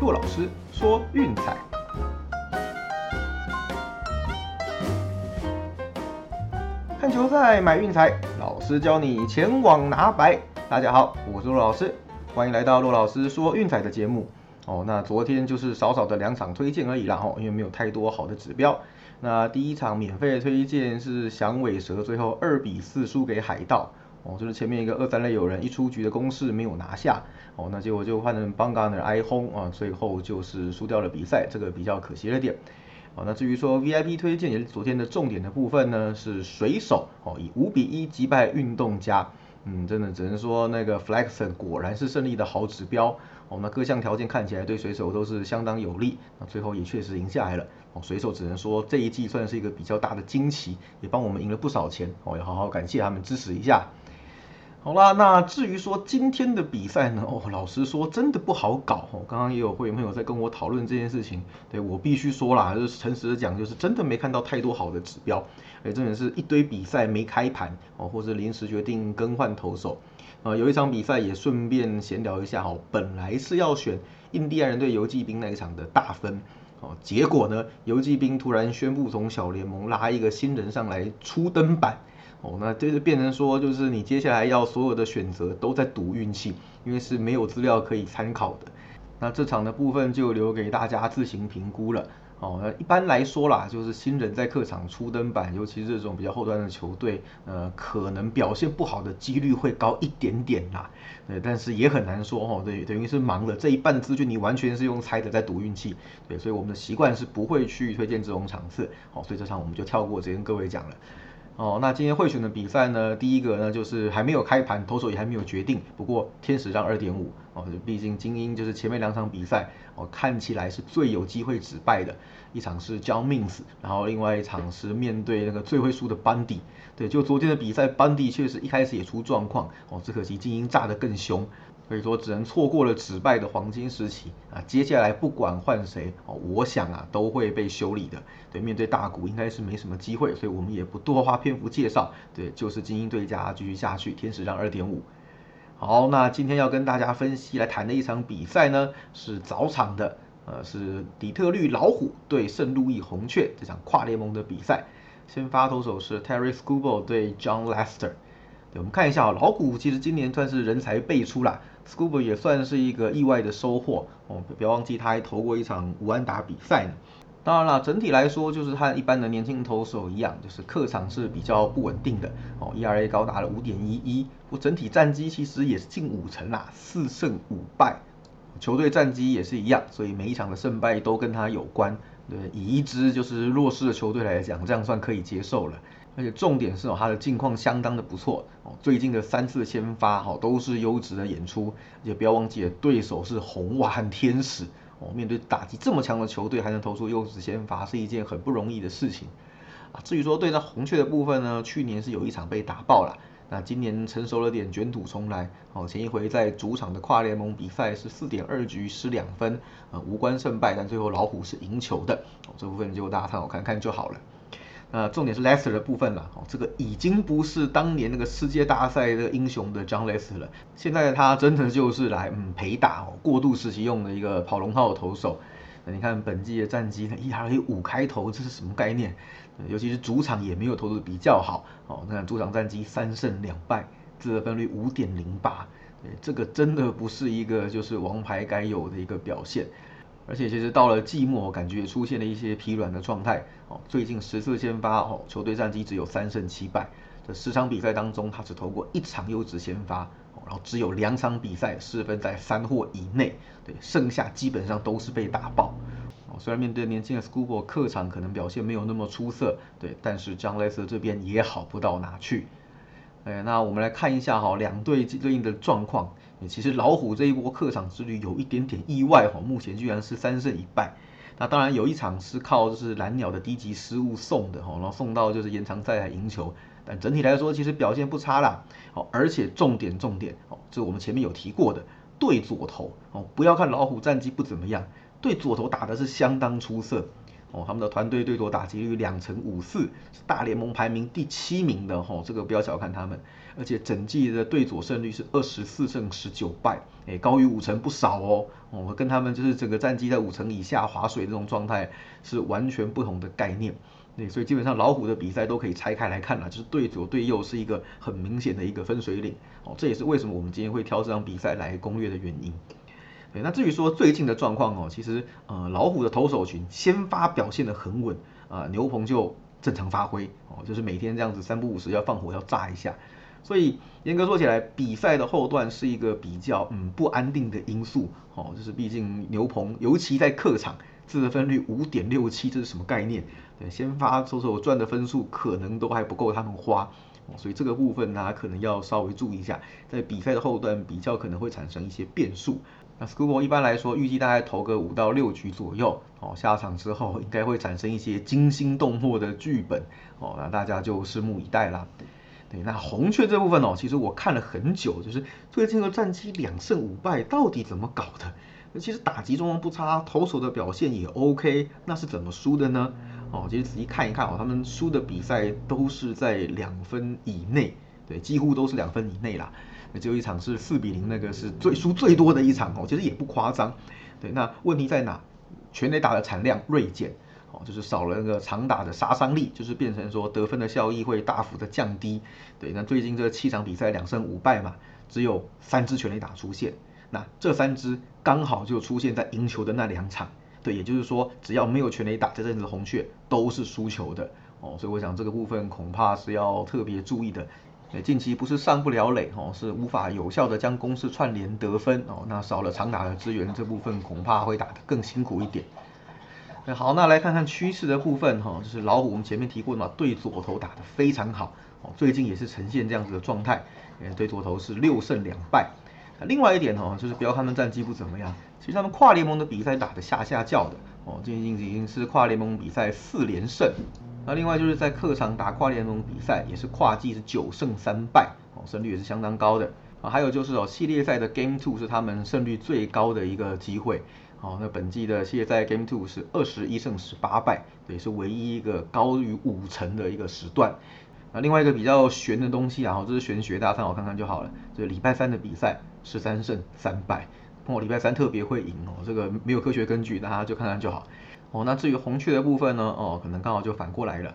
骆老师说运彩，看球赛买运彩，老师教你前往拿白。大家好，我是骆老师，欢迎来到骆老师说运彩的节目。哦，那昨天就是少少的两场推荐而已啦，哦，因为没有太多好的指标。那第一场免费推荐是响尾蛇，最后二比四输给海盗。哦，就是前面一个二三类有人一出局的攻势没有拿下，哦，那结果就换成邦加尔挨轰啊，最后就是输掉了比赛，这个比较可惜了点。哦，那至于说 VIP 推荐也是昨天的重点的部分呢，是水手哦，以五比一击败运动家，嗯，真的只能说那个 Flexon 果然是胜利的好指标。哦，那各项条件看起来对水手都是相当有利，那最后也确实赢下来了。哦，水手只能说这一季算是一个比较大的惊奇，也帮我们赢了不少钱。哦，要好好感谢他们支持一下。好啦，那至于说今天的比赛呢？哦，老实说真的不好搞哦。刚刚也有会员朋友在跟我讨论这件事情，对我必须说啦，就是诚实的讲，就是真的没看到太多好的指标，哎，真的是一堆比赛没开盘哦，或者临时决定更换投手。呃，有一场比赛也顺便闲聊一下哦，本来是要选印第安人对游骑兵那一场的大分哦，结果呢，游骑兵突然宣布从小联盟拉一个新人上来初登板。哦，那这就变成说，就是你接下来要所有的选择都在赌运气，因为是没有资料可以参考的。那这场的部分就留给大家自行评估了。哦，那一般来说啦，就是新人在客场初登板，尤其是这种比较后端的球队，呃，可能表现不好的几率会高一点点啦。对，但是也很难说哦，对，等于是忙了这一半资讯，你完全是用猜的在赌运气。对，所以我们的习惯是不会去推荐这种场次。哦，所以这场我们就跳过，直接跟各位讲了。哦，那今天会选的比赛呢？第一个呢就是还没有开盘，投手也还没有决定。不过天使让二点五哦，毕竟精英就是前面两场比赛哦，看起来是最有机会止败的。一场是 John Means，然后另外一场是面对那个最会输的班底。对，就昨天的比赛，班底确实一开始也出状况哦，只可惜精英炸得更凶。所以说只能错过了止败的黄金时期啊！接下来不管换谁哦，我想啊都会被修理的。对，面对大股应该是没什么机会，所以我们也不多花篇幅介绍。对，就是精英对家继续下去，天使让二点五。好，那今天要跟大家分析来谈的一场比赛呢，是早场的，呃，是底特律老虎对圣路易红雀这场跨联盟的比赛。先发投手是 Terry Scubo 对 John Lester。对，我们看一下啊，老虎其实今年算是人才辈出啦。Scuba 也算是一个意外的收获哦，不要忘记他还投过一场五安打比赛呢。当然了，整体来说就是和一般的年轻投手一样，就是客场是比较不稳定的哦，ERA 高达了五点一一，不整体战绩其实也是近五成啦，四胜五败，球队战绩也是一样，所以每一场的胜败都跟他有关。对，以一支就是弱势的球队来讲，这样算可以接受了。而且重点是哦，他的境况相当的不错哦，最近的三次先发哦都是优质的演出，而且不要忘记了对手是红袜和天使哦，面对打击这么强的球队还能投出优质先发是一件很不容易的事情啊。至于说对战红雀的部分呢，去年是有一场被打爆了，那今年成熟了点卷土重来哦，前一回在主场的跨联盟比赛是四点二局失两分，呃无关胜败，但最后老虎是赢球的哦，这部分就大家参考看看就好了。呃，重点是 Lester 的部分了，哦，这个已经不是当年那个世界大赛的英雄的 John Lester 了，现在他真的就是来嗯陪打哦，过渡时期用的一个跑龙套的投手。那你看本季的战绩呢，ERA 五开头，这是什么概念？尤其是主场也没有投的比较好，哦，那主场战绩三胜两败，自得分率五点零八，这个真的不是一个就是王牌该有的一个表现。而且其实到了季末，感觉出现了一些疲软的状态。哦，最近十次先发，哦，球队战绩只有三胜七败。这十场比赛当中，他只投过一场优质先发，然后只有两场比赛失分在三或以内。对，剩下基本上都是被打爆。哦，虽然面对年轻的 Schoolboy 客场可能表现没有那么出色，对，但是 John Lester 这边也好不到哪去。哎，那我们来看一下哈，两队对应的状况。其实老虎这一波客场之旅有一点点意外哈，目前居然是三胜一败。那当然有一场是靠就是蓝鸟的低级失误送的哈，然后送到就是延长赛来赢球。整体来说其实表现不差啦。哦，而且重点重点哦，这我们前面有提过的，对左投哦，不要看老虎战绩不怎么样，对左投打的是相当出色。哦，他们的团队对左打击率两成五四，是大联盟排名第七名的吼，这个不要小看他们。而且整季的对左胜率是二十四胜十九败，哎，高于五成不少哦。哦，跟他们就是整个战绩在五成以下划水这种状态是完全不同的概念。对，所以基本上老虎的比赛都可以拆开来看了，就是对左对右是一个很明显的一个分水岭。哦，这也是为什么我们今天会挑这场比赛来攻略的原因。对，那至于说最近的状况哦，其实呃老虎的投手群先发表现的很稳啊，牛棚就正常发挥哦，就是每天这样子三不五时要放火要炸一下，所以严格说起来，比赛的后段是一个比较嗯不安定的因素哦，就是毕竟牛棚尤其在客场自得分率五点六七，这是什么概念？先发投手赚的分数可能都还不够他们花。所以这个部分呢，可能要稍微注意一下，在比赛的后段比较可能会产生一些变数。那 School 一般来说预计大概投个五到六局左右，哦，下场之后应该会产生一些惊心动魄的剧本，哦，那大家就拭目以待啦。对，那红雀这部分哦，其实我看了很久，就是最近的战绩两胜五败，到底怎么搞的？其实打击状况不差，投手的表现也 OK，那是怎么输的呢？哦，其实仔细看一看哦，他们输的比赛都是在两分以内，对，几乎都是两分以内啦。那只有一场是四比零，那个是最输最多的一场哦，其实也不夸张。对，那问题在哪？全垒打的产量锐减，哦，就是少了那个长打的杀伤力，就是变成说得分的效益会大幅的降低。对，那最近这七场比赛两胜五败嘛，只有三支全垒打出现，那这三支刚好就出现在赢球的那两场。对，也就是说，只要没有全垒打，这阵子的红雀都是输球的哦，所以我想这个部分恐怕是要特别注意的。近期不是上不了垒哦，是无法有效的将攻势串联得分哦，那少了长打的资源，这部分恐怕会打得更辛苦一点。好，那来看看趋势的部分哈，就是老虎我们前面提过嘛，对左投打得非常好哦，最近也是呈现这样子的状态，对左投是六胜两败。另外一点哦，就是不要看他们战绩不怎么样，其实他们跨联盟的比赛打得下下叫的哦，最近已经是跨联盟比赛四连胜。那另外就是在客场打跨联盟比赛，也是跨季是九胜三败哦，胜率也是相当高的啊。还有就是哦，系列赛的 Game Two 是他们胜率最高的一个机会哦。那本季的系列赛 Game Two 是二十一胜十八败，也是唯一一个高于五成的一个时段。那另外一个比较悬的东西啊，这是玄学，大家参考看看就好了。就是礼拜三的比赛十三胜三败，哦，礼拜三特别会赢哦，这个没有科学根据，大家就看看就好。哦，那至于红雀的部分呢，哦，可能刚好就反过来了。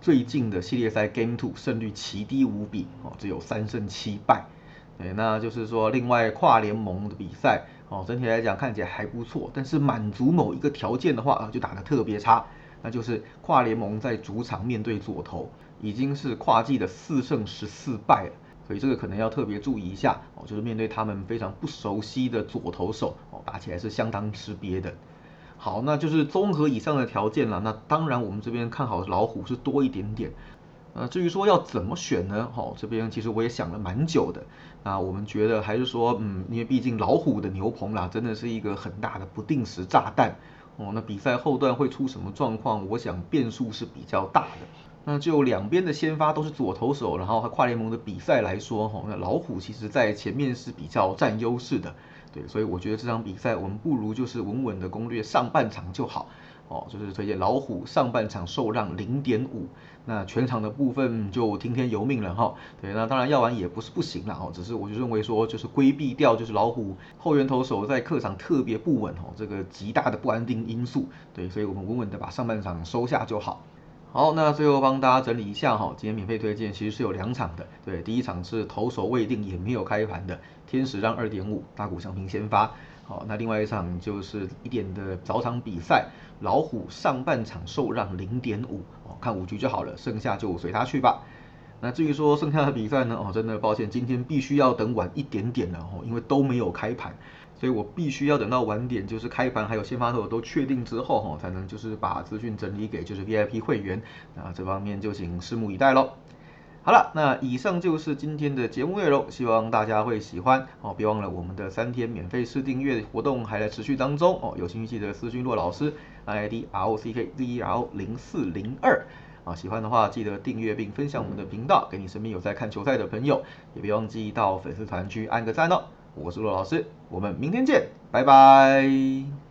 最近的系列赛 Game Two 胜率奇低无比，哦，只有三胜七败。对，那就是说另外跨联盟的比赛，哦，整体来讲看起来还不错，但是满足某一个条件的话，啊，就打得特别差。那就是跨联盟在主场面对左投，已经是跨季的四胜十四败了，所以这个可能要特别注意一下哦，就是面对他们非常不熟悉的左投手哦，打起来是相当吃瘪的。好，那就是综合以上的条件了，那当然我们这边看好老虎是多一点点。呃，至于说要怎么选呢？好，这边其实我也想了蛮久的。那我们觉得还是说，嗯，因为毕竟老虎的牛棚啦，真的是一个很大的不定时炸弹。哦，那比赛后段会出什么状况？我想变数是比较大的。那就两边的先发都是左投手，然后和跨联盟的比赛来说，哈，那老虎其实在前面是比较占优势的。对，所以我觉得这场比赛我们不如就是稳稳的攻略上半场就好。哦，就是推荐老虎上半场受让零点五，那全场的部分就听天由命了哈。对，那当然要玩也不是不行啦，哦，只是我就认为说就是规避掉就是老虎后援投手在客场特别不稳哦，这个极大的不安定因素。对，所以我们稳稳的把上半场收下就好。好，那最后帮大家整理一下哈，今天免费推荐其实是有两场的。对，第一场是投手未定也没有开盘的天使让二点五，大股相平先发。好，那另外一场就是一点的早场比赛，老虎上半场受让零点五，哦，看五局就好了，剩下就随他去吧。那至于说剩下的比赛呢，哦，真的抱歉，今天必须要等晚一点点了哦，因为都没有开盘，所以我必须要等到晚点，就是开盘还有先发投都确定之后哈，才能就是把资讯整理给就是 VIP 会员，那这方面就请拭目以待喽。好了，那以上就是今天的节目内容，希望大家会喜欢哦。别忘了我们的三天免费试订阅活动还在持续当中哦。有兴趣记得私讯骆老师，ID R O C K Z E R 零四零二啊。喜欢的话记得订阅并分享我们的频道，给你身边有在看球赛的朋友，也别忘记到粉丝团去按个赞哦。我是陆老师，我们明天见，拜拜。